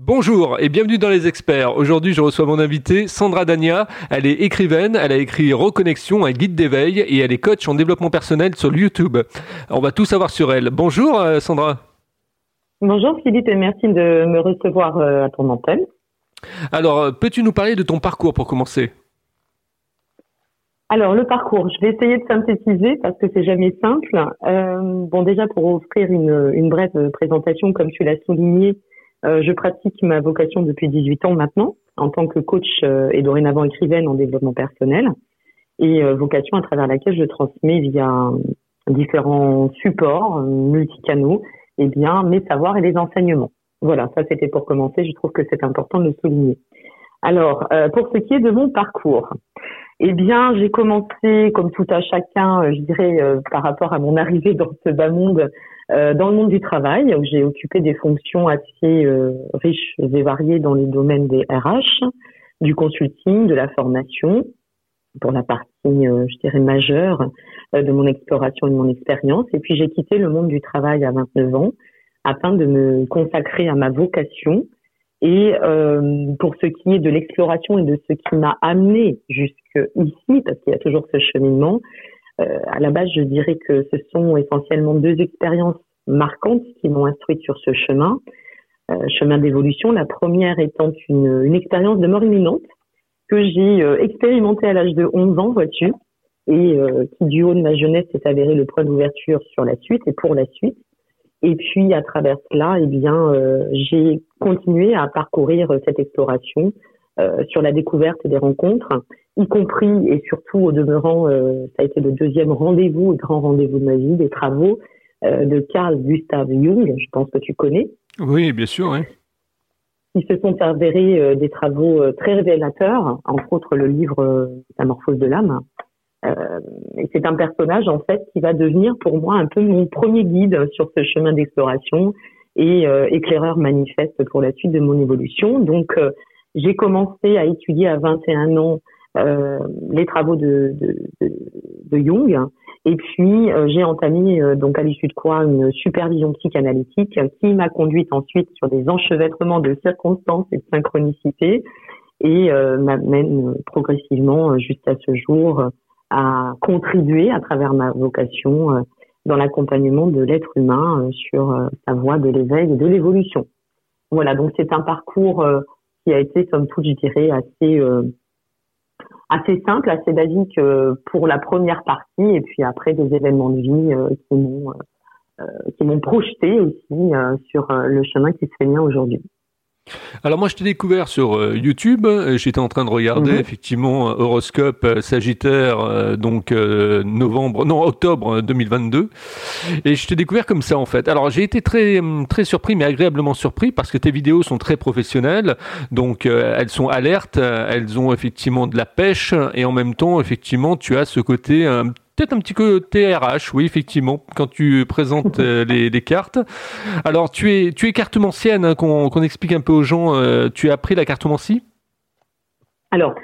Bonjour et bienvenue dans les experts. Aujourd'hui, je reçois mon invitée Sandra Dania. Elle est écrivaine, elle a écrit Reconnexion, un guide d'éveil et elle est coach en développement personnel sur YouTube. On va tout savoir sur elle. Bonjour euh, Sandra. Bonjour Philippe et merci de me recevoir euh, à ton antenne. Alors, euh, peux-tu nous parler de ton parcours pour commencer? Alors le parcours, je vais essayer de synthétiser parce que c'est jamais simple. bon déjà pour offrir une, une brève présentation, comme tu l'as souligné, je pratique ma vocation depuis 18 ans maintenant en tant que coach euh, et dorénavant écrivaine en développement personnel et euh, vocation à travers laquelle je transmets via différents supports multicanaux eh bien mes savoirs et les enseignements. Voilà, ça c'était pour commencer, je trouve que c'est important de le souligner. Alors, pour ce qui est de mon parcours, eh bien, j'ai commencé, comme tout à chacun, je dirais, par rapport à mon arrivée dans ce bas monde, euh, dans le monde du travail, où j'ai occupé des fonctions assez euh, riches et variées dans les domaines des RH, du consulting, de la formation, pour la partie, euh, je dirais, majeure de mon exploration et de mon expérience. Et puis j'ai quitté le monde du travail à 29 ans afin de me consacrer à ma vocation. Et pour ce qui est de l'exploration et de ce qui m'a amené jusque ici, parce qu'il y a toujours ce cheminement, euh, à la base, je dirais que ce sont essentiellement deux expériences marquantes qui m'ont instruite sur ce chemin, euh, chemin d'évolution. La première étant une, une expérience de mort imminente que j'ai euh, expérimentée à l'âge de 11 ans, vois-tu, et qui du haut de ma jeunesse s'est avéré le point d'ouverture sur la suite et pour la suite. Et puis à travers cela, eh bien, j'ai continué à parcourir cette exploration sur la découverte des rencontres y compris et surtout au demeurant, euh, ça a été le deuxième rendez-vous, le grand rendez-vous de ma vie, des travaux euh, de Carl Gustav Jung, je pense que tu connais. Oui, bien sûr, oui. Ils se sont avérés euh, des travaux très révélateurs, entre autres le livre Métamorphose de l'âme. Et c'est un personnage en fait qui va devenir pour moi un peu mon premier guide sur ce chemin d'exploration et éclaireur manifeste pour la suite de mon évolution. Donc j'ai commencé à étudier à 21 ans euh, les travaux de, de, de, de, Jung. Et puis euh, j'ai entamé euh, donc à l'issue de quoi une supervision psychanalytique qui m'a conduite ensuite sur des enchevêtrements de circonstances et de synchronicité et m'amène progressivement jusqu'à ce jour à contribuer à travers ma vocation dans l'accompagnement de l'être humain sur sa voie de l'éveil et de l'évolution. Voilà, donc c'est un parcours qui a été, somme toute, je dirais, assez assez simple, assez basique euh, pour la première partie, et puis après des événements de vie euh, qui m'ont euh, qui m'ont projeté aussi sur le chemin qui se fait bien aujourd'hui. Alors moi je t'ai découvert sur euh, YouTube, j'étais en train de regarder mhm. effectivement horoscope euh, Sagittaire euh, donc novembre non octobre 2022 et je t'ai découvert comme ça en fait. Alors j'ai été très hum, très surpris mais agréablement surpris parce que tes vidéos sont très professionnelles donc elles sont alertes, elles ont effectivement de la pêche et en même temps effectivement tu as ce côté un peut-être un petit côté RH, oui, effectivement, quand tu présentes euh, les, cartes. Alors, tu es, tu es cartomancienne, hein, qu'on explique un peu aux gens. Euh, tu as appris la cartomancie? Alors,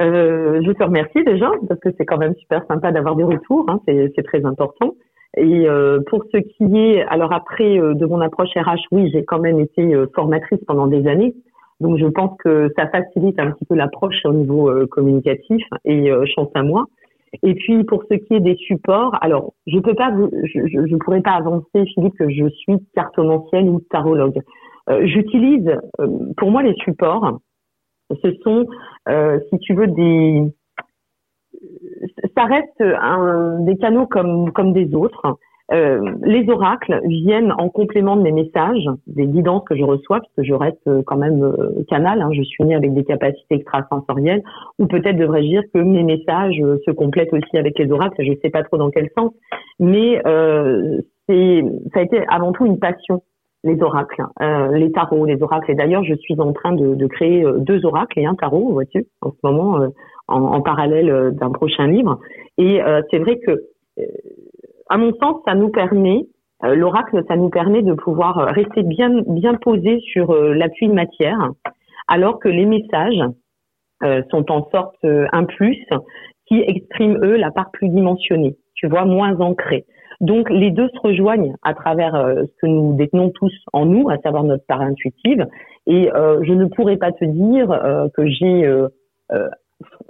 euh, je te remercie déjà, parce que c'est quand même super sympa d'avoir des retours, hein, c'est très important. Et pour ce qui est, alors après de mon approche RH, oui, j'ai quand même été formatrice pendant des années. Donc je pense que ça facilite un petit peu l'approche au niveau communicatif et chance à moi. Et puis pour ce qui est des supports, alors je peux pas, je, je, pourrais pas avancer, Philippe, que je suis cartomancienne ou tarologue. Euh, J'utilise, euh, pour moi, les supports, ce sont, euh, si tu veux, des, ça reste un, des canaux comme comme des autres. Euh, les oracles viennent en complément de mes messages, des guidances que je reçois, puisque je reste euh, quand même euh, canal, hein, je suis née avec des capacités extrasensorielles, ou peut-être devrais-je dire que mes messages se complètent aussi avec les oracles, je ne sais pas trop dans quel sens, mais euh, ça a été avant tout une passion, les oracles, les tarots, les oracles, et d'ailleurs je suis en train de, de créer deux oracles et un tarot, vois-tu, en ce moment, en, en, parallèle d'un prochain livre, et c'est vrai que à mon sens, ça nous permet, euh, l'oracle, ça nous permet de pouvoir euh, rester bien, bien posé sur euh, l'appui de matière, alors que les messages sont en sorte un plus qui expriment eux la part plus dimensionnée, tu vois, moins ancrée. Donc les deux se rejoignent à travers euh, ce que nous détenons tous en nous, à savoir notre part intuitive. Et euh, je ne pourrais pas te dire euh, que j'ai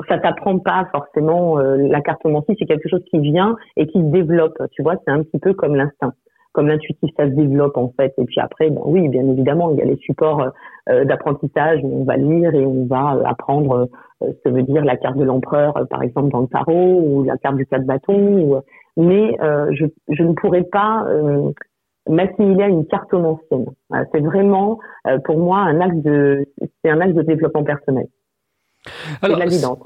ça t'apprend pas forcément la cartomancie, c'est quelque chose qui vient et qui se développe. Tu vois, c'est un petit peu comme l'instinct comme l'intuitif, ça se développe en fait. Et puis après, bon, oui, bien évidemment, il y a les supports euh, d'apprentissage où on va lire et on va euh, apprendre euh, ce que veut dire la carte de l'empereur, par exemple dans le tarot, ou la carte du quatre bâton. mais je, je, ne pourrais pas m'assimiler à une cartomancienne. c'est vraiment pour moi un axe de, c'est un axe de développement personnel. Alors,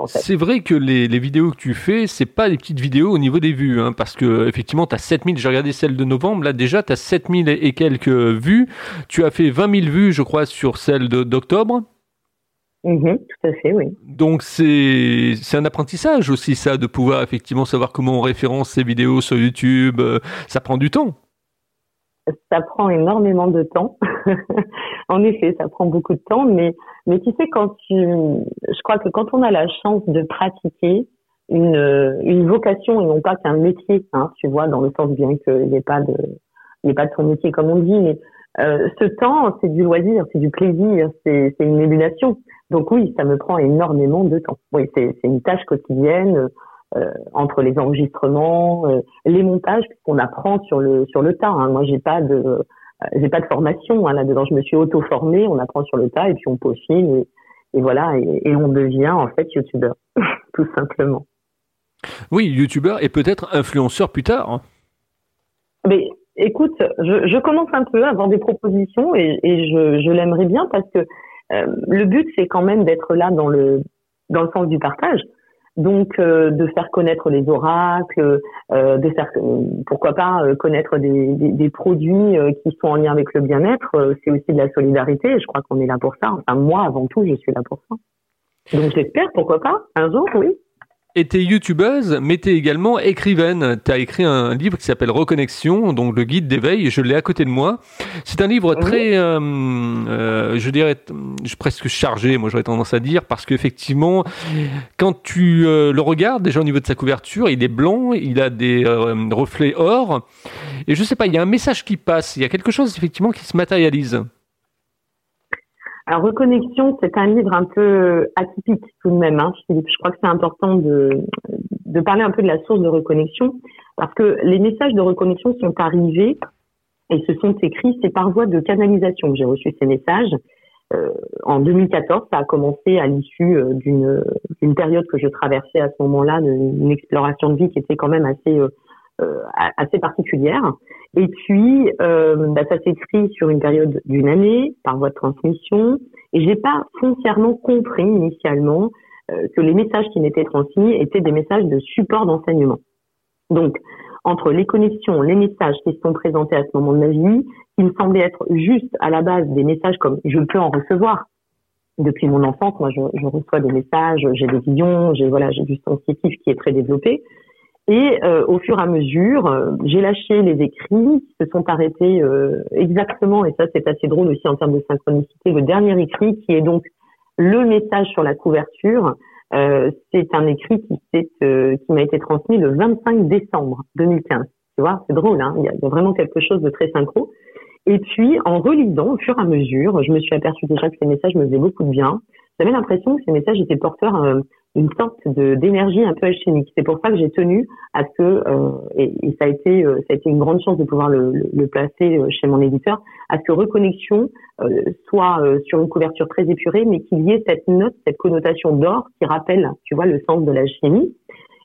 c'est vrai que les, vidéos que tu fais, c'est pas des petites vidéos au niveau des vues, hein, parce que effectivement, tu as 7000, j'ai regardé celle de novembre, là déjà, tu as 7000 et quelques vues. Tu as fait 20 000 vues, je crois, sur celle d'octobre. Mm-hmm, tout à fait, oui. Donc c'est un apprentissage aussi ça, de pouvoir effectivement savoir comment on référence ces vidéos sur YouTube. Euh, ça prend du temps. Ça prend énormément de temps. en effet, ça prend beaucoup de temps, mais mais tu sais quand tu, je crois que quand on a la chance de pratiquer une une vocation et non pas qu'un métier, hein, tu vois, dans le sens bien qu'il ait pas de il ait pas de ton métier comme on dit, mais euh, ce temps, c'est du loisir, c'est du plaisir, c'est une émulation. Donc oui, ça me prend énormément de temps. Oui, c'est une tâche quotidienne entre les enregistrements, euh, les montages, puisqu'on apprend sur le sur le tas. Hein. Moi, j'ai pas de j'ai pas de formation hein, là-dedans. Je me suis auto-formée, on apprend sur le tas et puis on peaufine et, et voilà et, on devient en fait youtubeur, tout simplement. Oui, youtubeur et peut-être influenceur plus tard. Hein. Mais écoute, je, je, commence un peu à avoir des propositions et, et je, je l'aimerais bien parce que euh, le but c'est quand même d'être là dans le dans le sens du partage. Donc, euh, de faire connaître les oracles, euh, de faire, pourquoi pas, euh, connaître des, des, des produits qui sont en lien avec le bien-être, c'est aussi de la solidarité. Je crois qu'on est là pour ça. Enfin, moi, avant tout, je suis là pour ça. Donc, j'espère, pourquoi pas, un jour, oui t'es youtubeuse, mais t'es également écrivaine. T'as écrit un livre qui s'appelle Reconnexion, donc le guide d'éveil, je l'ai à côté de moi. C'est un livre très, euh, euh, je dirais, presque chargé, moi j'aurais tendance à dire, parce qu'effectivement, quand tu euh, le regardes, déjà au niveau de sa couverture, il est blanc, il a des reflets or, et je sais pas, il y a un message qui passe, il y a quelque chose effectivement qui se matérialise. Alors, Reconnexion, c'est un livre un peu atypique tout de même, hein, Philippe. Je crois que c'est important de, de parler un peu de la source de reconnexion, parce que les messages de reconnexion sont arrivés et se sont écrits, c'est par voie de canalisation que j'ai reçu ces messages. Euh, en 2014, ça a commencé à l'issue euh, d'une, période que je traversais à ce moment-là, d'une exploration de vie qui était quand même assez euh, assez particulière. Et puis, euh, bah, ça s'écrit sur une période d'une année par voie de transmission. Et j'ai pas foncièrement compris initialement euh, que les messages qui m'étaient transmis étaient des messages de support d'enseignement. Donc, entre les connexions, les messages qui se sont présentés à ce moment de ma vie, qui me semblaient être juste à la base des messages comme je peux en recevoir. Depuis mon enfance, moi, je, je reçois des messages, j'ai des visions, j'ai voilà, j'ai du sensitif qui est très développé. Et euh, au fur et à mesure, euh, j'ai lâché les écrits, qui se sont arrêtés euh, exactement, et ça c'est assez drôle aussi en termes de synchronicité, le dernier écrit qui est donc le message sur la couverture. c'est un écrit qui, qui m'a été transmis le 25 décembre 2015. Tu vois, c'est drôle, hein il, y a, vraiment quelque chose de très synchro. Et puis, en relisant au fur et à mesure, je me suis aperçue déjà que ces messages me faisaient beaucoup de bien. J'avais l'impression que ces messages étaient porteurs une sorte de d'énergie un peu alchimique. C'est pour ça que j'ai tenu à ce que euh, et, ça a été euh, ça a été une grande chance de pouvoir le, placer euh, chez mon éditeur à ce que reconnexion soit sur une couverture très épurée, mais qu'il y ait cette note, cette connotation d'or qui rappelle, tu vois, le sens de l'alchimie.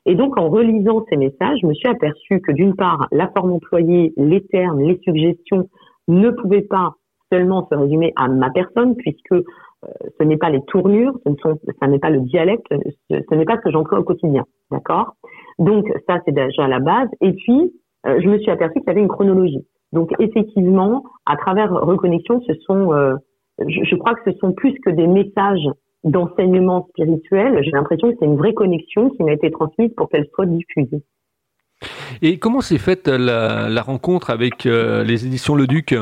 Et donc, en relisant ces messages, je me suis aperçu que d'une part, la forme employée, les termes, les suggestions ne pouvaient pas seulement se résumer à ma personne, puisque euh, ce n'est pas les tournures, ce, ne sont, ça n'est pas le dialecte, ce, n'est pas ce que j'emploie au quotidien, d'accord? Donc ça c'est déjà la base. Et puis euh, je me suis aperçue qu'il y avait une chronologie. Donc effectivement, à travers reconnexion, ce sont, euh, je, je, crois que ce sont plus que des messages d'enseignement spirituel. J'ai l'impression que c'est une vraie connexion qui m'a été transmise pour qu'elle soit diffusée. Et comment s'est faite la, la, rencontre avec les éditions Le Duc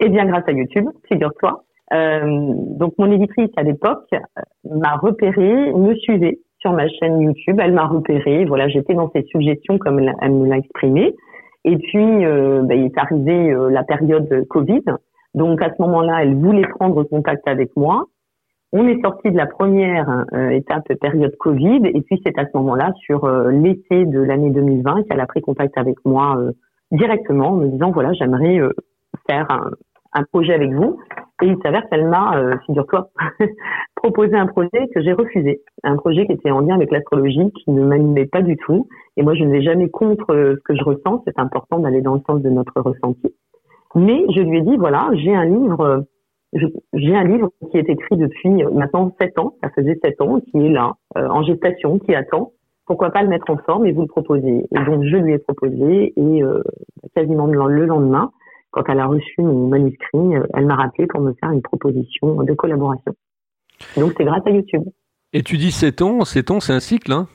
Eh bien, grâce à YouTube, figure-toi. Euh, donc mon éditrice à l'époque m'a repéré, me suivait sur ma chaîne YouTube. Elle m'a repéré. Voilà, j'étais dans ses suggestions comme elle me l'a exprimé. Et puis, euh, bah, il est arrivé euh, la période Covid. Donc à ce moment-là, elle voulait prendre contact avec moi. On est sorti de la première euh, étape période Covid et puis c'est à ce moment-là, sur l'été de l'année 2020, qu'elle a pris contact avec moi directement en me disant voilà j'aimerais faire un, projet avec vous. Et il s'avère qu'elle m'a, figure-toi, proposé un projet que j'ai refusé, un projet qui était en lien avec l'astrologie, qui ne m'animait pas du tout. Et moi je ne vais jamais contre ce que je ressens. C'est important d'aller dans le sens de notre ressenti. Mais je lui ai dit voilà j'ai un livre j'ai un livre qui est écrit depuis euh, maintenant sept ans, ça faisait sept ans, qui est là, euh, en gestation, qui attend. Pourquoi pas le mettre en forme et vous le proposer Et donc je lui ai proposé et euh, quasiment le lendemain, quand elle a reçu mon manuscrit, elle m'a rappelé pour me faire une proposition de collaboration. Donc c'est grâce à YouTube. Et tu dis sept ans, sept ans c'est un cycle, hein?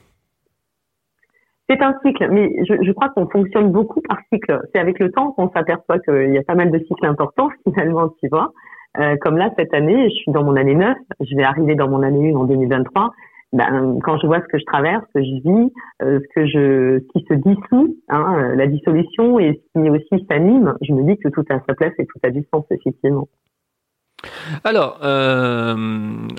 C'est un cycle, mais je, je crois qu'on fonctionne beaucoup par cycle. C'est avec le temps qu'on s'aperçoit qu'il y a pas mal de cycles importants finalement, tu vois. Euh, comme là, cette année, je suis dans mon année 9, je vais arriver dans mon année 1 en 2023. Ben, quand je vois ce que je traverse, ce que je vis, euh, ce que je, ce qui se dissout, hein, euh, la dissolution et ce qui aussi s'anime, je me dis que tout a sa place et tout a du sens effectivement. Alors, euh,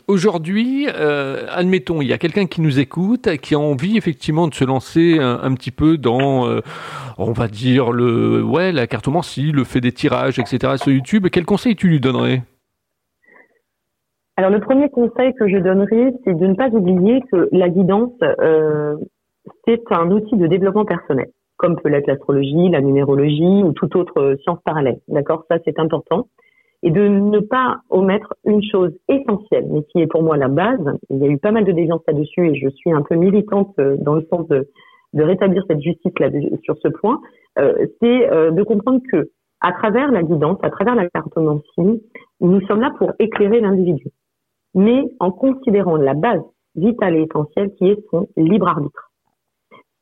aujourd'hui, euh, admettons, il y a quelqu'un qui nous écoute, qui a envie effectivement de se lancer un, petit peu dans, euh, on va dire, le, ouais, la cartomancie, le fait des tirages, etc. sur YouTube. Quel conseil tu lui donnerais? Alors, le premier conseil que je donnerais, c'est de ne pas oublier que la guidance, c'est un outil de développement personnel, comme peut l'être l'astrologie, la numérologie ou toute autre science parallèle. D'accord? Ça, c'est important et de ne pas omettre une chose essentielle, mais qui est pour moi la base. Il y a eu pas mal de déviance là-dessus et je suis un peu militante euh, dans le sens de, de rétablir cette justice là sur ce point. Euh, c'est euh, de comprendre que à travers la guidance, à travers la cartomancie, nous sommes là pour éclairer l'individu, mais en considérant la base vitale et essentielle qui est son libre arbitre.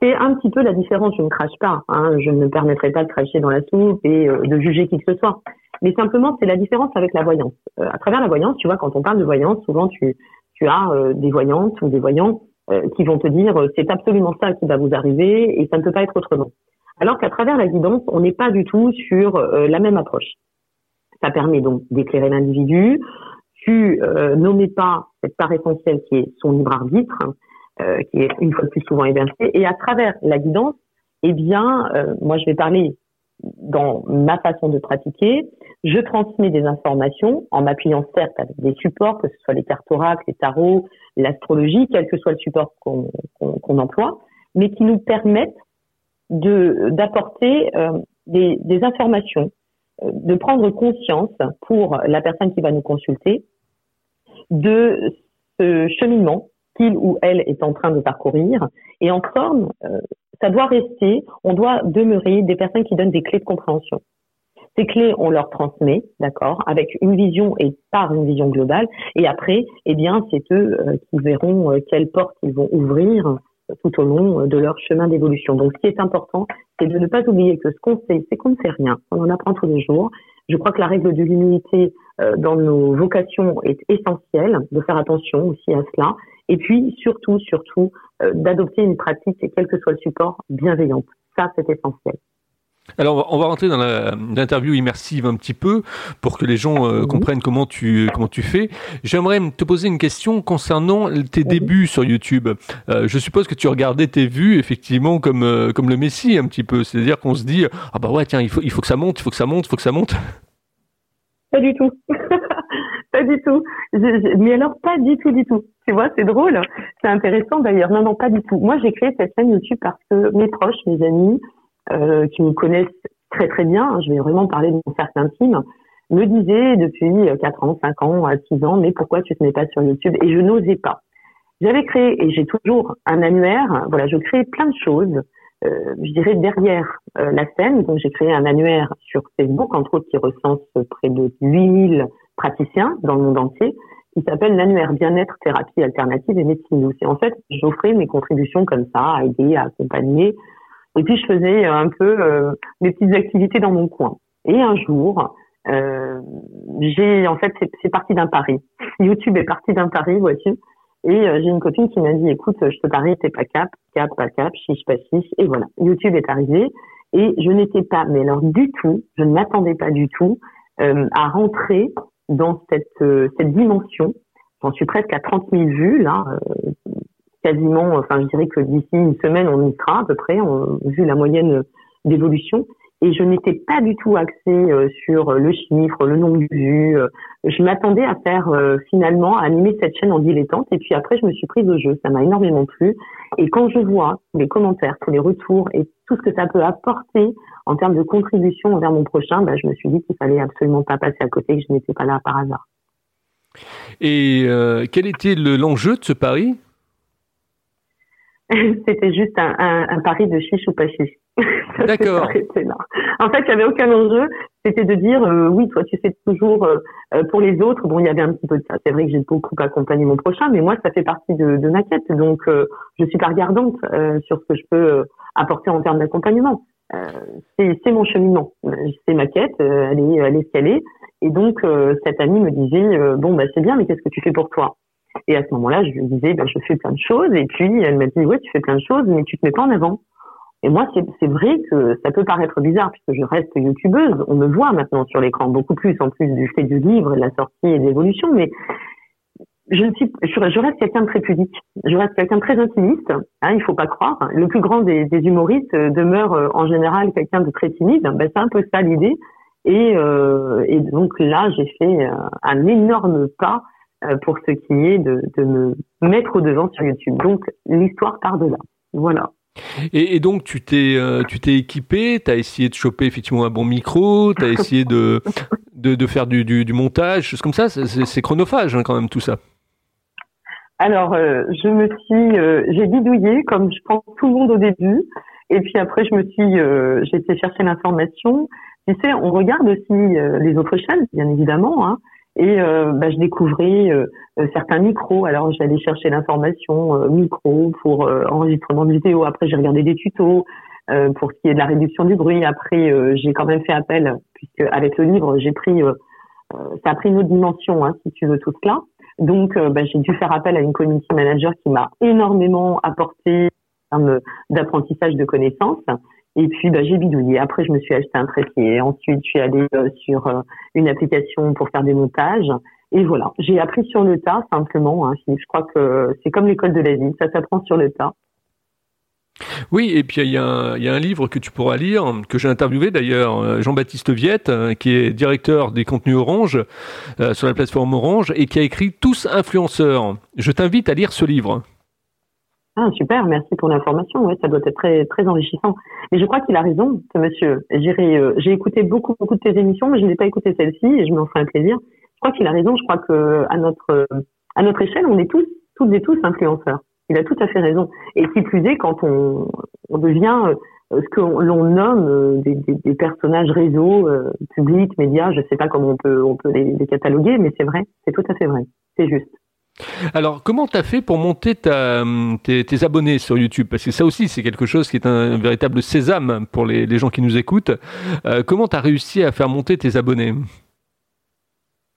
C'est un petit peu la différence. Je ne crache pas. Hein, je ne me permettrai pas de cracher dans la soupe et de juger qui que ce soit. Mais simplement, c'est la différence avec la voyance. Euh, à travers la voyance, tu vois, quand on parle de voyance, souvent tu, tu as euh, des voyantes ou des voyants euh, qui vont te dire c'est absolument ça qui va vous arriver et ça ne peut pas être autrement. Alors qu'à travers la guidance, on n'est pas du tout sur la même approche. Ça permet donc d'éclairer l'individu. Tu nommais pas cette part essentielle qui est son libre arbitre, qui est une fois de plus souvent évincé. Et à travers la guidance, eh bien, moi je vais parler dans ma façon de pratiquer, je transmets des informations en m'appuyant certes avec des supports, que ce soit les cartes oracles, les tarots, l'astrologie, quel que soit le support qu'on emploie, mais qui nous permettent de d'apporter euh, des, des, informations, euh, de prendre conscience pour la personne qui va nous consulter de ce cheminement qu'il ou elle est en train de parcourir. Et en forme, euh, ça doit rester, on doit demeurer des personnes qui donnent des clés de compréhension. Ces clés, on leur transmet, d'accord, avec une vision et par une vision globale. Et après, eh bien, c'est eux euh, qui verront euh, quelles portes ils vont ouvrir tout au long de leur chemin d'évolution. Donc, ce qui est important, c'est de ne pas oublier que ce qu'on sait, c'est qu'on ne sait rien. On en apprend tous les jours. Je crois que la règle de l'humilité dans nos vocations est essentielle, de faire attention aussi à cela. Et puis, surtout, surtout, euh, d'adopter une pratique, quel que soit le support, bienveillante. Ça, c'est essentiel. Alors, on va rentrer dans l'interview immersive un petit peu pour que les gens euh, comprennent comment tu comment tu fais. J'aimerais te poser une question concernant tes débuts sur YouTube. Euh, je suppose que tu regardais tes vues effectivement comme comme le Messie un petit peu, c'est-à-dire qu'on se dit ah bah ouais tiens il faut il faut que ça monte, il faut que ça monte, il faut que ça monte. Pas du tout. pas du tout. mais alors, pas du tout, du tout. Tu vois, c'est drôle. C'est intéressant d'ailleurs. Non, non, pas du tout. Moi, j'ai créé cette chaîne YouTube parce que mes proches, mes amis, euh, qui me connaissent très très bien, je vais vraiment parler de mon cercle intime, me disaient depuis 4 ans, 5 ans, 6 ans, mais pourquoi tu te mets pas sur YouTube? Et je n'osais pas. J'avais créé, et j'ai toujours un annuaire, voilà, je crée plein de choses, euh, je dirais derrière euh, la scène. Donc j'ai créé un annuaire sur Facebook, entre autres, qui recense près de 8000 praticiens dans le monde entier, qui s'appelle l'annuaire bien-être, thérapie alternative et médecine douce. Et en fait, j'offrais mes contributions comme ça, à aider, à accompagner. Et puis, je faisais un peu euh, mes petites activités dans mon coin. Et un jour, euh, j'ai, en fait, c'est parti d'un pari. YouTube est parti d'un pari, vois-tu. Et j'ai une copine qui m'a dit, écoute, je te parie, t'es pas cap, cap, pas cap, chiche, pas chiche. Et voilà, YouTube est arrivé. Et je n'étais pas, mais alors du tout, je ne m'attendais pas du tout à rentrer dans cette, cette dimension. J'en suis presque à 30 000 vues, là, quasiment, enfin je dirais que d'ici une semaine, on y sera à peu près, vu la moyenne d'évolution. Et je n'étais pas du tout axée euh, sur le chiffre, le nombre de vues. Euh, je m'attendais à faire euh, finalement animer cette chaîne en dilettante. Et puis après, je me suis prise au jeu. Ça m'a énormément plu. Et quand je vois les commentaires, tous les retours et tout ce que ça peut apporter en termes de contribution envers mon prochain, bah, je me suis dit qu'il fallait absolument pas passer à côté, que je n'étais pas là par hasard. Et quel était l'enjeu de ce pari? C'était juste un, un, un, pari de chiche ou pas chiche. D'accord. en fait, il n'y avait aucun enjeu. C'était de dire, euh, oui, toi, tu fais toujours euh, euh, pour les autres. Bon, il y avait un petit peu de ça. C'est vrai que j'ai beaucoup accompagné mon prochain, mais moi, ça fait partie de, de ma quête. Donc, je suis pas regardante sur ce que je peux apporter en termes d'accompagnement. c'est mon cheminement. C'est ma quête. elle est, elle est ce qu'elle est. Et donc, cette amie me disait, bon, bah, c'est bien, mais qu'est-ce que tu fais pour toi? Et à ce moment-là, je lui disais, ben, je fais plein de choses. Et puis, elle m'a dit, ouais, tu fais plein de choses, mais tu te mets pas en avant. Et moi, c'est vrai que ça peut paraître bizarre puisque je reste youtubeuse. On me voit maintenant sur l'écran beaucoup plus en plus du fait du livre, de la sortie et de l'évolution. Mais je, suis, je reste quelqu'un de très pudique. Je reste quelqu'un de très intimiste. Hein, il faut pas croire. Le plus grand des, des humoristes demeure euh, en général quelqu'un de très timide. Ben, c'est un peu ça l'idée. Et, euh, et donc là, j'ai fait euh, un énorme pas euh, pour ce qui est de, de me mettre au devant sur YouTube. Donc l'histoire part de là. Voilà. Et, et, donc tu t'es euh, tu t'es équipé, tu as essayé de choper effectivement un bon micro, tu as essayé de, de, de faire du, du, du, montage, choses comme ça, c'est chronophage hein, quand même tout ça. Alors euh, je me suis j'ai bidouillé comme je pense tout le monde au début et puis après je me suis j'ai été chercher l'information. Tu sais, on regarde aussi les autres chaînes bien évidemment hein, et euh, bah, je découvrais euh, euh, certains micros. Alors j'allais chercher l'information micro pour enregistrement de vidéo. Après j'ai regardé des tutos pour ce qui est de la réduction du bruit. Après j'ai quand même fait appel puisque avec le livre j'ai pris ça a pris une autre dimension hein, si tu veux tout cela. Donc bah, j'ai dû faire appel à une community manager qui m'a énormément apporté d'apprentissage de connaissances. Et puis, bah, j'ai bidouillé. Après, je me suis acheté un trépied. Ensuite, je suis allée euh, sur euh, une application pour faire des montages. Et voilà, j'ai appris sur le tas, simplement. Hein. Je crois que c'est comme l'école de la vie, ça s'apprend sur le tas. Oui, et puis il y, a un livre que tu pourras lire, que j'ai interviewé d'ailleurs, euh, Jean-Baptiste Viette, qui est directeur des contenus Orange sur la plateforme Orange et qui a écrit Tous influenceurs. Je t'invite à lire ce livre. Ah super, merci pour l'information. Ouais, ça doit être très très enrichissant. Et je crois qu'il a raison, ce monsieur. J'ai euh, j'ai écouté beaucoup beaucoup de tes émissions, mais je n'ai pas écouté celle-ci et je m'en ferai un plaisir. Je crois qu'il a raison. Je crois que à notre à notre échelle, on est tous toutes et tous influenceurs. Il a tout à fait raison. Et qui plus est, quand on, on devient euh, ce que l'on nomme euh, des, des, des, personnages réseaux, publics, médias, je ne sais pas comment on peut on peut les, les cataloguer, mais c'est vrai, c'est tout à fait vrai. C'est juste. Alors, comment tu as fait pour monter ta, tes, abonnés sur YouTube? Parce que ça aussi, c'est quelque chose qui est un, véritable sésame pour les, gens qui nous écoutent. Euh, comment tu as réussi à faire monter tes abonnés?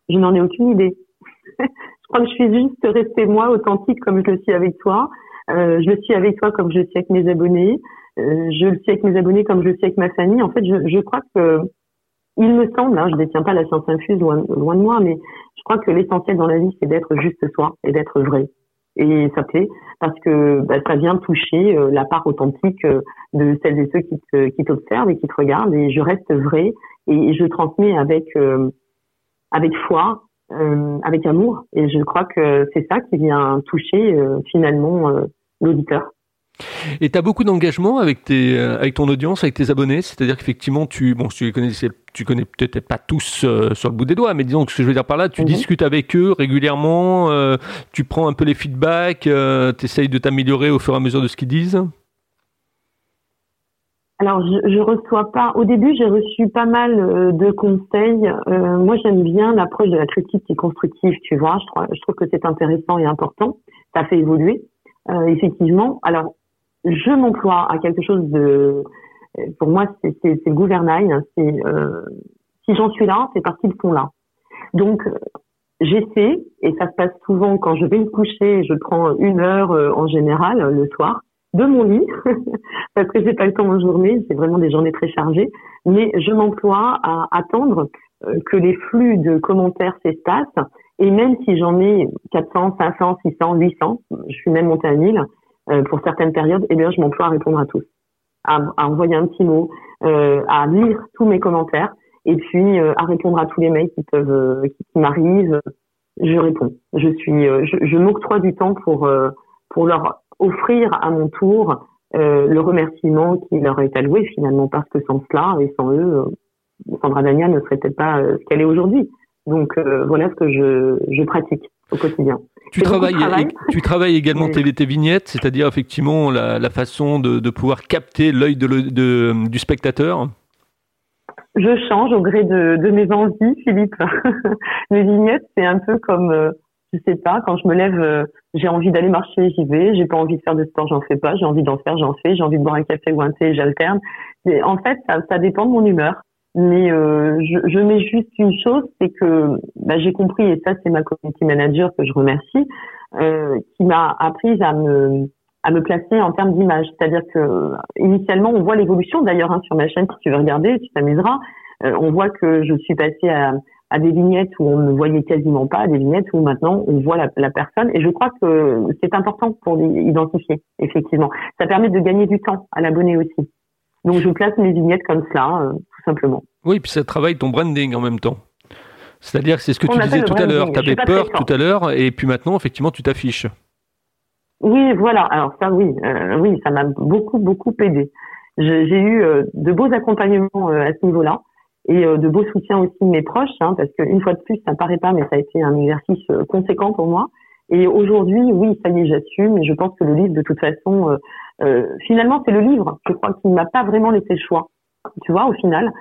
Je n'en ai aucune idée. je crois que je suis juste restée moi, authentique, comme je le suis avec toi. Euh, je le suis avec toi comme je le suis avec mes abonnés. Euh, je le suis avec mes abonnés comme je le suis avec ma famille. En fait, je, je crois que il me semble, hein, je ne détiens pas la science infuse loin, de moi, mais je crois que l'essentiel dans la vie, c'est d'être juste soi et d'être vrai. Et ça plaît parce que bah, ça vient toucher euh, la part authentique euh, de celles et ceux qui t'observent et qui te regardent. Et je reste vrai et je transmets avec euh, avec foi, avec amour. Et je crois que c'est ça qui vient toucher finalement l'auditeur. Et tu as beaucoup d'engagement avec, tes, euh, avec ton audience, avec tes abonnés, c'est-à-dire qu'effectivement, tu, bon, tu connais, tu connais peut-être pas tous euh, sur le bout des doigts, mais disons que ce que je veux dire par là, tu mhm. discutes avec eux régulièrement, euh, tu prends un peu les feedbacks, tu essayes de t'améliorer au fur et à mesure de ce qu'ils disent? Alors, je, je reçois pas. Au début, j'ai reçu pas mal de conseils. moi, j'aime bien l'approche de la critique qui est constructive. Tu vois, je, trouve, je trouve que c'est intéressant et important. Ça fait évoluer, effectivement. Alors, je m'emploie à quelque chose de, pour moi, c'est le gouvernail. C'est euh, si j'en suis là, c'est parce qu'ils sont là. Donc, j'essaie, et ça se passe souvent quand je vais me coucher, je prends une heure en général le soir de mon lit, parce que j'ai pas le temps en journée, c'est vraiment des journées très chargées, mais je m'emploie à attendre que les flux de commentaires s'espacent, et même si j'en ai 400, 500, 600, 800, je suis même montée à 1000, pour certaines périodes, eh bien, je m'emploie à répondre à tous à, envoyer un petit mot, euh, à lire tous mes commentaires et puis euh, à répondre à tous les mails qui peuvent euh, qui, m'arrivent. Je réponds. Je suis, je, je m'octroie du temps pour pour leur offrir à mon tour le remerciement qui leur est alloué finalement parce que sans cela et sans eux, Sandra Daniel ne serait peut-être pas ce qu'elle est aujourd'hui. Donc voilà ce que je, je pratique au quotidien. Tu travailles, tu travailles également tes, tes, vignettes, c'est-à-dire effectivement la, la façon de, de, pouvoir capter l'œil de, de, du spectateur? Je change au gré de, mes envies, Philippe. mes vignettes, c'est un peu comme, euh, je sais pas, quand je me lève, euh, j'ai envie d'aller marcher, j'y vais. J'ai pas envie de faire de sport, j'en fais pas. J'ai envie d'en faire, j'en fais. J'ai envie de boire un café ou un thé, j'alterne. En fait, ça, ça dépend de mon humeur. Mais euh, je, je, mets juste une chose, c'est que bah, j'ai compris, et ça c'est ma community manager que je remercie, euh, qui m'a appris à me à me placer en termes d'image. C'est-à-dire que initialement, on voit l'évolution. D'ailleurs, hein, sur ma chaîne, si tu veux regarder, tu t'amuseras. Euh, on voit que je suis passée à, à des vignettes où on ne voyait quasiment pas, à des vignettes où maintenant on voit la, la personne. Et je crois que c'est important pour l'identifier, effectivement. Ça permet de gagner du temps à l'abonné aussi. Donc je place mes vignettes comme cela, tout simplement. Oui, puis ça travaille ton branding en même temps. C'est-à-dire que c'est ce que tu disais tout à l'heure. Tu avais peur tout à l'heure et puis maintenant, effectivement, tu t'affiches. Oui, voilà. Alors ça, oui, euh, oui, ça m'a beaucoup, beaucoup aidé. J'ai eu euh, de beaux accompagnements à ce niveau-là et de beaux soutiens aussi de mes proches, hein, parce qu'une fois de plus, ça ne paraît pas, mais ça a été un exercice conséquent pour moi. Et aujourd'hui, oui, ça y est, j'assume. Et je pense que le livre, de toute façon, euh, finalement, c'est le livre, je crois, qui ne m'a pas vraiment laissé le choix. Tu vois, au final,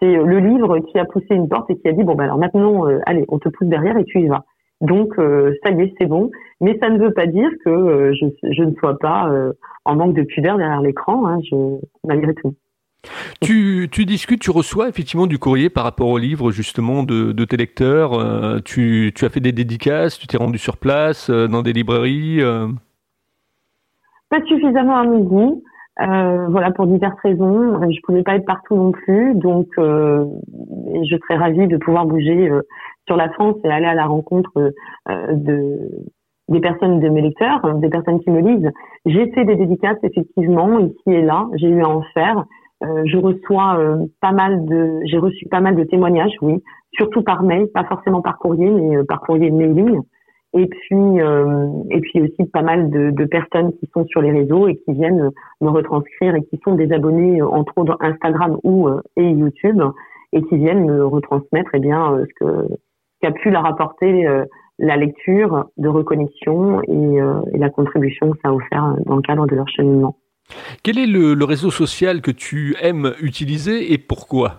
c'est le livre qui a poussé une porte et qui a dit bon ben alors maintenant, euh, allez, on te pousse derrière et tu y vas. Donc euh, ça y est, c'est bon. Mais ça ne veut pas dire que je, je, ne sois pas en manque de pudeur derrière l'écran, hein, malgré tout. Tu, tu, discutes, tu reçois effectivement du courrier par rapport au livre justement de, de tes lecteurs. tu, tu, as fait des dédicaces, tu t'es rendu sur place dans des librairies pas suffisamment à midi. Euh, voilà pour diverses raisons. Je pouvais pas être partout non plus, donc euh, je serais ravie de pouvoir bouger euh, sur la France et aller à la rencontre euh, de des personnes de mes lecteurs, des personnes qui me lisent. J'ai fait des dédicaces effectivement ici et là. J'ai eu à en faire. Euh, je reçois pas mal de, j'ai reçu pas mal de témoignages, oui, surtout par mail, pas forcément par courrier, mais par courrier mailing et puis euh, et puis aussi pas mal de, de, personnes qui sont sur les réseaux et qui viennent me retranscrire et qui sont des abonnés entre autres Instagram ou euh, et YouTube et qui viennent me retransmettre eh bien euh, ce que qu'a pu leur apporter la lecture de reconnexion et, et, la contribution que ça a offert dans le cadre de leur cheminement. Quel est le, le réseau social que tu aimes utiliser et pourquoi?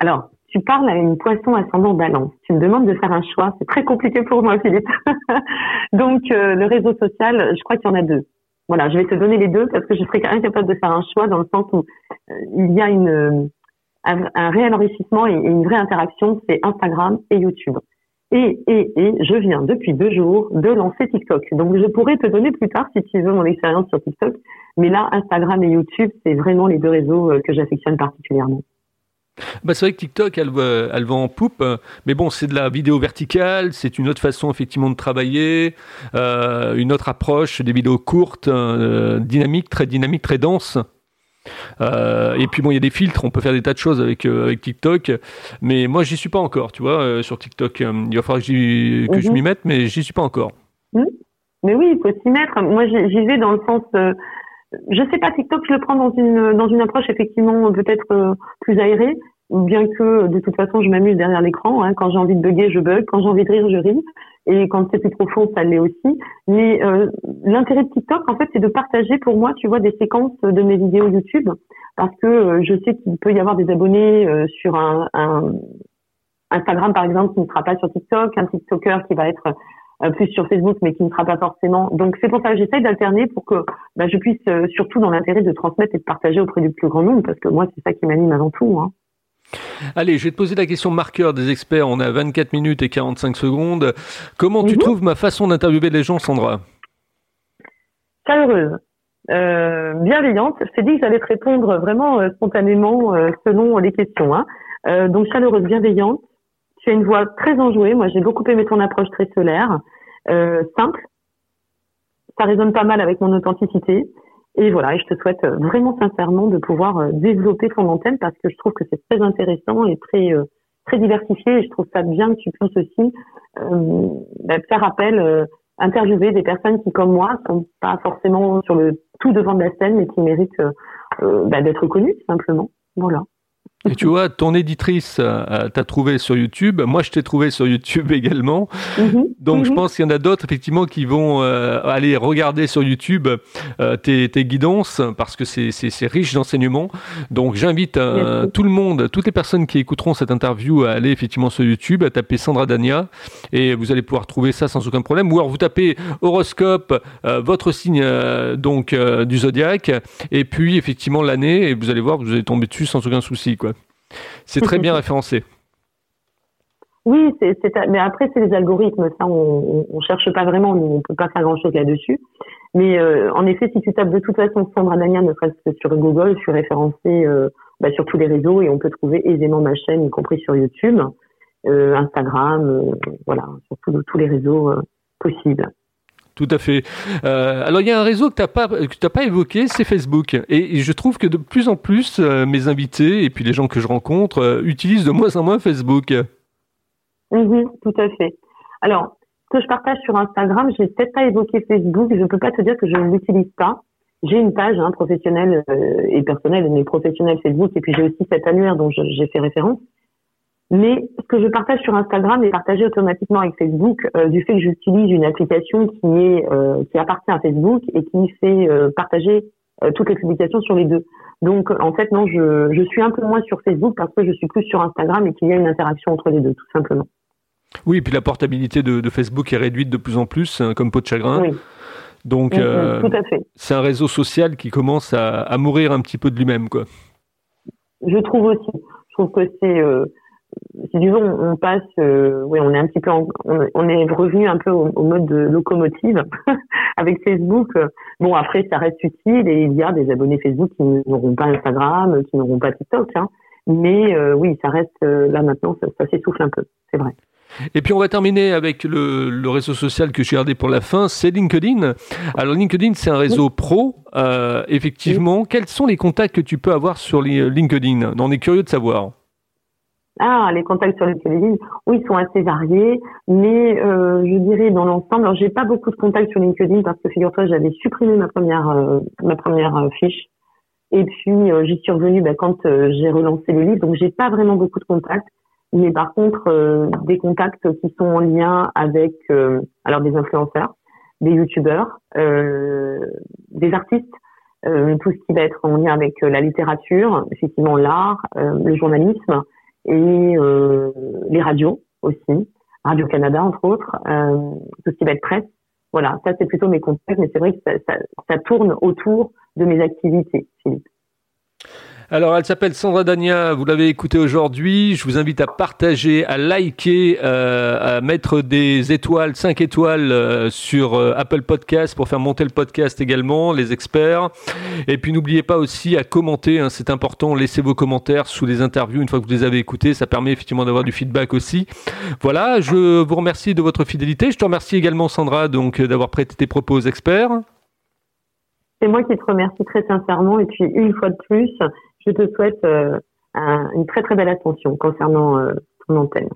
Alors, tu parles à une poisson ascendant balance. Tu me demandes de faire un choix. C'est très compliqué pour moi, Philippe. Donc, euh, le réseau social, je crois qu'il y en a deux. Voilà, je vais te donner les deux parce que je serais incapable de faire un choix dans le sens où euh, il y a une, un, réel enrichissement et, une vraie interaction, c'est Instagram et YouTube. Et, et, et je viens depuis deux jours de lancer TikTok. Donc, je pourrais te donner plus tard, si tu veux, mon expérience sur TikTok. Mais là, Instagram et YouTube, c'est vraiment les deux réseaux euh, que j'affectionne particulièrement. Bah, c'est vrai que TikTok, elle, elle va en poupe, mais bon, c'est de la vidéo verticale, c'est une autre façon effectivement de travailler, euh, une autre approche, des vidéos courtes, euh, dynamiques, très dynamiques, très denses. Euh, et puis bon, il y a des filtres, on peut faire des tas de choses avec avec TikTok, mais moi j'y suis pas encore, tu vois, sur TikTok. Il va falloir que, que je mhm. m'y mette, mais j'y suis pas encore. Mhm. Mais oui, il faut s'y mettre. Moi, j'y vais dans le sens je sais pas, TikTok, je le prends dans une dans une approche effectivement peut-être euh, plus aérée, bien que de toute façon je m'amuse derrière l'écran. Hein. Quand j'ai envie de bugger, je bug. Quand j'ai envie de rire, je ris. Et quand c'est plus profond, ça l'est aussi. Mais euh, l'intérêt de TikTok, en fait, c'est de partager pour moi, tu vois, des séquences de mes vidéos YouTube, parce que euh, je sais qu'il peut y avoir des abonnés sur un, un Instagram par exemple qui ne sera pas sur TikTok, un TikToker qui va être euh, plus sur Facebook, mais qui ne sera pas forcément. Donc c'est pour ça que j'essaye d'alterner pour que bah, je puisse, euh, surtout dans l'intérêt de transmettre et de partager auprès du plus grand nombre, parce que moi c'est ça qui m'anime avant tout. Hein. Allez, je vais te poser la question marqueur des experts. On a 24 minutes et 45 secondes. Comment tu mhm. trouves ma façon d'interviewer les gens, Sandra? Chaleureuse, euh, bienveillante. Je t'ai dit que j'allais te répondre vraiment euh, spontanément euh, selon les questions. Hein. donc chaleureuse, bienveillante. Tu as une voix très enjouée. Moi, j'ai beaucoup aimé ton approche très solaire, simple. Ça résonne pas mal avec mon authenticité. Et voilà, et je te souhaite vraiment sincèrement de pouvoir développer ton antenne parce que je trouve que c'est très intéressant et très très diversifié. Et je trouve ça bien que tu puisses aussi bah, faire appel interviewer des personnes qui, comme moi, sont pas forcément sur le tout devant de la scène, mais qui méritent euh, bah, d'être connues, simplement. Voilà. Et tu vois, ton éditrice euh, t'a trouvé sur YouTube. Moi, je t'ai trouvé sur YouTube également. Mhm. Donc, je mhm. pense qu'il y en a d'autres, effectivement, qui vont euh, aller regarder sur YouTube euh, tes, tes, guidances parce que c'est riche d'enseignements. Donc, j'invite tout le monde, toutes les personnes qui écouteront cette interview à aller effectivement sur YouTube, à taper Sandra Dania et vous allez pouvoir trouver ça sans aucun problème. Ou alors, vous tapez horoscope, votre signe donc du zodiaque et puis effectivement l'année et vous allez voir, vous allez tomber dessus sans aucun souci, quoi. C'est très bien référencé. Oui, c'est, mais après c'est les algorithmes, ça on, on, cherche pas vraiment, on peut pas faire grand chose là-dessus. Mais euh, en effet, si tu tapes de toute façon Sandra Dania, ne serait-ce que sur Google, je suis référencée euh, bah, sur tous les réseaux et on peut trouver aisément ma chaîne, y compris sur YouTube, euh, Instagram, voilà, sur tous les réseaux possibles. Tout à fait. Euh, alors il y a un réseau que tu n'as pas, pas évoqué, c'est Facebook. Et, je trouve que de plus en plus, euh, mes invités et puis les gens que je rencontre euh, utilisent de moins en moins Facebook. Oui, tout à fait. Alors, ce que je partage sur Instagram, je n'ai peut-être pas évoqué Facebook. Je ne peux pas te dire que je ne l'utilise pas. J'ai une page hein, professionnelle et personnelle, mais professionnelle Facebook, et puis j'ai aussi cet annuaire dont j'ai fait référence. Mais ce que je partage sur Instagram est partagé automatiquement avec Facebook euh, du fait que j'utilise une application qui est euh, qui appartient à Facebook et qui fait euh, partager toutes les publications sur les deux. Donc en fait non, je, je suis un peu moins sur Facebook parce que je suis plus sur Instagram et qu'il y a une interaction entre les deux tout simplement. Oui, et puis la portabilité de, de Facebook est réduite de plus en plus, hein, comme peau de chagrin. Oui. Donc, c'est un réseau social qui commence à, à, mourir un petit peu de lui-même, quoi. Je trouve aussi. Je trouve que c'est si du on, on passe, euh, oui, on est un petit peu, on, est revenu un peu au, mode de locomotive avec Facebook. Bon, après, ça reste utile et il y a des abonnés Facebook qui n'auront pas Instagram, qui n'auront pas TikTok, hein. mais euh, oui, ça reste euh, là maintenant, ça, s'essouffle un peu, c'est vrai. Et puis on va terminer avec le, le réseau social que j'ai gardé pour la fin, c'est LinkedIn. Alors LinkedIn, c'est un réseau pro. effectivement, quels sont les contacts que tu peux avoir sur LinkedIn? On est curieux de savoir. Ah, les contacts sur LinkedIn, oui, ils sont assez variés, mais euh, je dirais dans l'ensemble, alors j'ai pas beaucoup de contacts sur LinkedIn parce que figure-toi, j'avais supprimé ma première euh, ma première euh, fiche, et puis j'y suis revenue bah, quand j'ai relancé le livre, donc j'ai pas vraiment beaucoup de contacts, mais par contre des contacts qui sont en lien avec alors des influenceurs, des youtubeurs, des artistes, tout ce qui va être en lien avec la littérature, effectivement l'art, le journalisme et euh, les radios aussi, Radio Canada entre autres, euh, tout ce qui va être presse. Voilà, ça c'est plutôt mes contacts, mais c'est vrai que ça, ça, ça tourne autour de mes activités, Philippe. Alors, elle s'appelle Sandra Dania, vous l'avez écoutée aujourd'hui. Je vous invite à partager, à liker, euh, à mettre des étoiles, 5 étoiles euh, sur euh, Apple Podcast pour faire monter le podcast également, les experts. Et puis, n'oubliez pas aussi à commenter, hein, c'est important, laissez vos commentaires sous les interviews une fois que vous les avez écoutées. Ça permet effectivement d'avoir du feedback aussi. Voilà, je vous remercie de votre fidélité. Je te remercie également, Sandra, d'avoir prêté tes propos aux experts. C'est moi qui te remercie très sincèrement. Et puis, une fois de plus, je te souhaite euh, une très très belle attention concernant euh, ton antenne.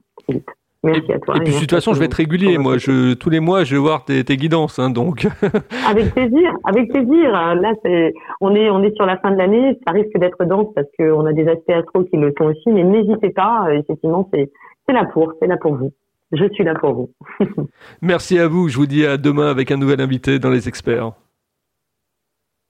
Merci à toi. Et puis de toute façon, je vais être régulier. Moi, je, tous les mois, je vais voir tes, guidances, hein, donc. avec plaisir, avec plaisir. Là, c'est, on est, on est sur la fin de l'année. Ça risque d'être dense parce qu'on a des aspects astro qui le sont aussi. Mais n'hésitez pas. Euh, effectivement, c'est, c'est là pour, c'est là pour vous. Je suis là pour vous. Merci à vous. Je vous dis à demain avec un nouvel invité dans les experts.